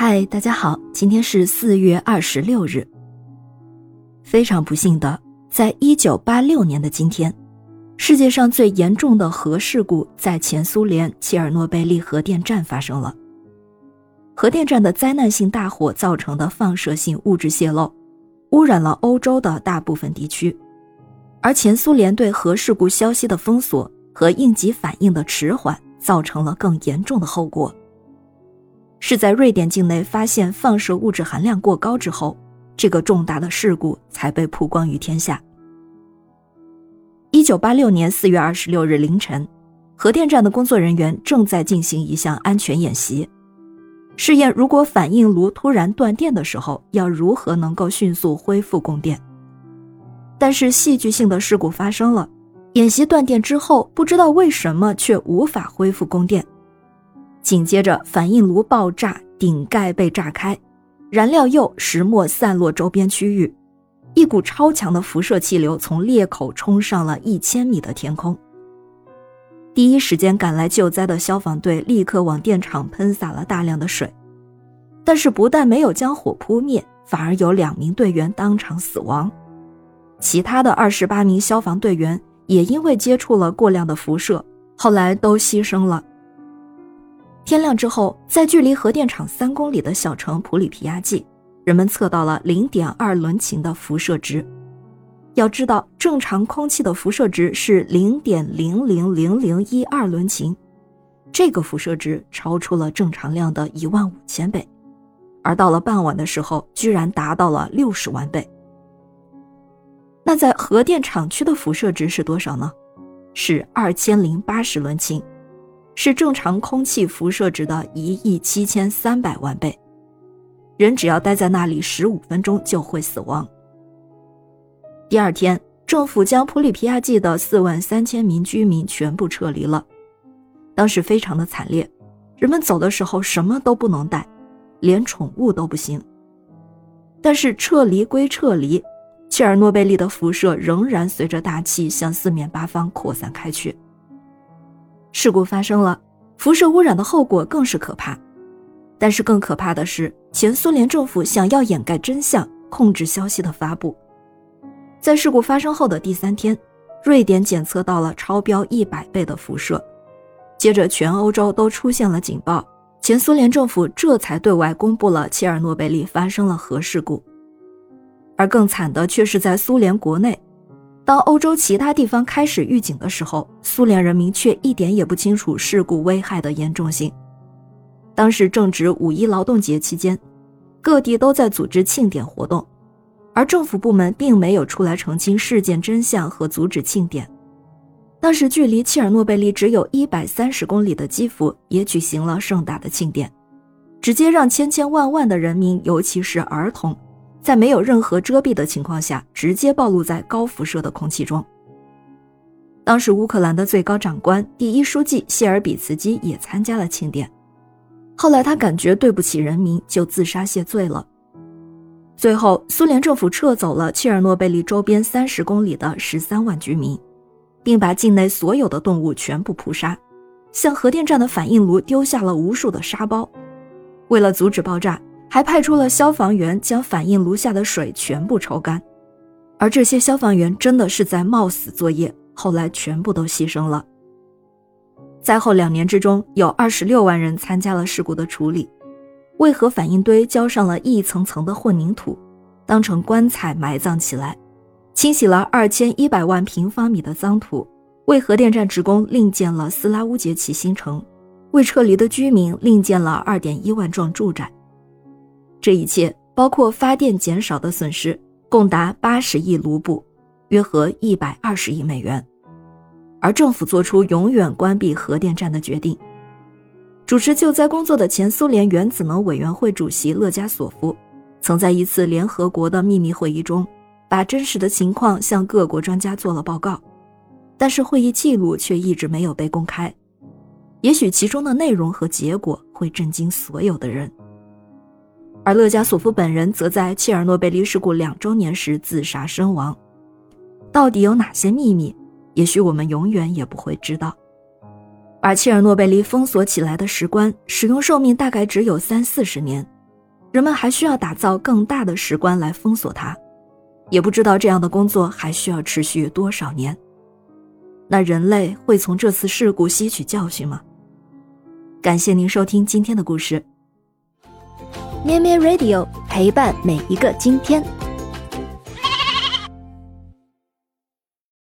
嗨，大家好，今天是四月二十六日。非常不幸的，在一九八六年的今天，世界上最严重的核事故在前苏联切尔诺贝利核电站发生了。核电站的灾难性大火造成的放射性物质泄漏，污染了欧洲的大部分地区，而前苏联对核事故消息的封锁和应急反应的迟缓，造成了更严重的后果。是在瑞典境内发现放射物质含量过高之后，这个重大的事故才被曝光于天下。一九八六年四月二十六日凌晨，核电站的工作人员正在进行一项安全演习，试验如果反应炉突然断电的时候，要如何能够迅速恢复供电。但是戏剧性的事故发生了，演习断电之后，不知道为什么却无法恢复供电。紧接着，反应炉爆炸，顶盖被炸开，燃料铀、石墨散落周边区域，一股超强的辐射气流从裂口冲上了一千米的天空。第一时间赶来救灾的消防队立刻往电厂喷洒了大量的水，但是不但没有将火扑灭，反而有两名队员当场死亡，其他的二十八名消防队员也因为接触了过量的辐射，后来都牺牲了。天亮之后，在距离核电厂三公里的小城普里皮亚季，人们测到了零点二伦琴的辐射值。要知道，正常空气的辐射值是零点零零零零一二伦琴，这个辐射值超出了正常量的一万五千倍，而到了傍晚的时候，居然达到了六十万倍。那在核电厂区的辐射值是多少呢？是二千零八十伦琴。是正常空气辐射值的一亿七千三百万倍，人只要待在那里十五分钟就会死亡。第二天，政府将普里皮亚季的四万三千名居民全部撤离了，当时非常的惨烈，人们走的时候什么都不能带，连宠物都不行。但是撤离归撤离，切尔诺贝利的辐射仍然随着大气向四面八方扩散开去。事故发生了，辐射污染的后果更是可怕。但是更可怕的是，前苏联政府想要掩盖真相，控制消息的发布。在事故发生后的第三天，瑞典检测到了超标一百倍的辐射，接着全欧洲都出现了警报。前苏联政府这才对外公布了切尔诺贝利发生了核事故。而更惨的却是在苏联国内。当欧洲其他地方开始预警的时候，苏联人民却一点也不清楚事故危害的严重性。当时正值五一劳动节期间，各地都在组织庆典活动，而政府部门并没有出来澄清事件真相和阻止庆典。当时距离切尔诺贝利只有一百三十公里的基辅也举行了盛大的庆典，直接让千千万万的人民，尤其是儿童。在没有任何遮蔽的情况下，直接暴露在高辐射的空气中。当时，乌克兰的最高长官、第一书记谢尔比茨基也参加了庆典。后来，他感觉对不起人民，就自杀谢罪了。最后，苏联政府撤走了切尔诺贝利周边三十公里的十三万居民，并把境内所有的动物全部扑杀，向核电站的反应炉丢下了无数的沙包。为了阻止爆炸。还派出了消防员将反应炉下的水全部抽干，而这些消防员真的是在冒死作业，后来全部都牺牲了。灾后两年之中，有二十六万人参加了事故的处理，为核反应堆浇上了一层层的混凝土，当成棺材埋葬起来，清洗了二千一百万平方米的脏土，为核电站职工另建了斯拉乌杰奇新城，为撤离的居民另建了二点一万幢住宅。这一切包括发电减少的损失，共达八十亿卢布，约合一百二十亿美元。而政府做出永远关闭核电站的决定。主持救灾工作的前苏联原子能委员会主席勒加索夫，曾在一次联合国的秘密会议中，把真实的情况向各国专家做了报告，但是会议记录却一直没有被公开。也许其中的内容和结果会震惊所有的人。而勒加索夫本人则在切尔诺贝利事故两周年时自杀身亡。到底有哪些秘密也许我们永远也不会知道。而切尔诺贝利封锁起来的石棺使用寿命大概只有三四十年人们还需要打造更大的石棺来封锁它。也不知道这样的工作还需要持续多少年。那人类会从这次事故吸取教训吗？感谢您收听今天的故事。咩咩 radio 陪伴每一个今天。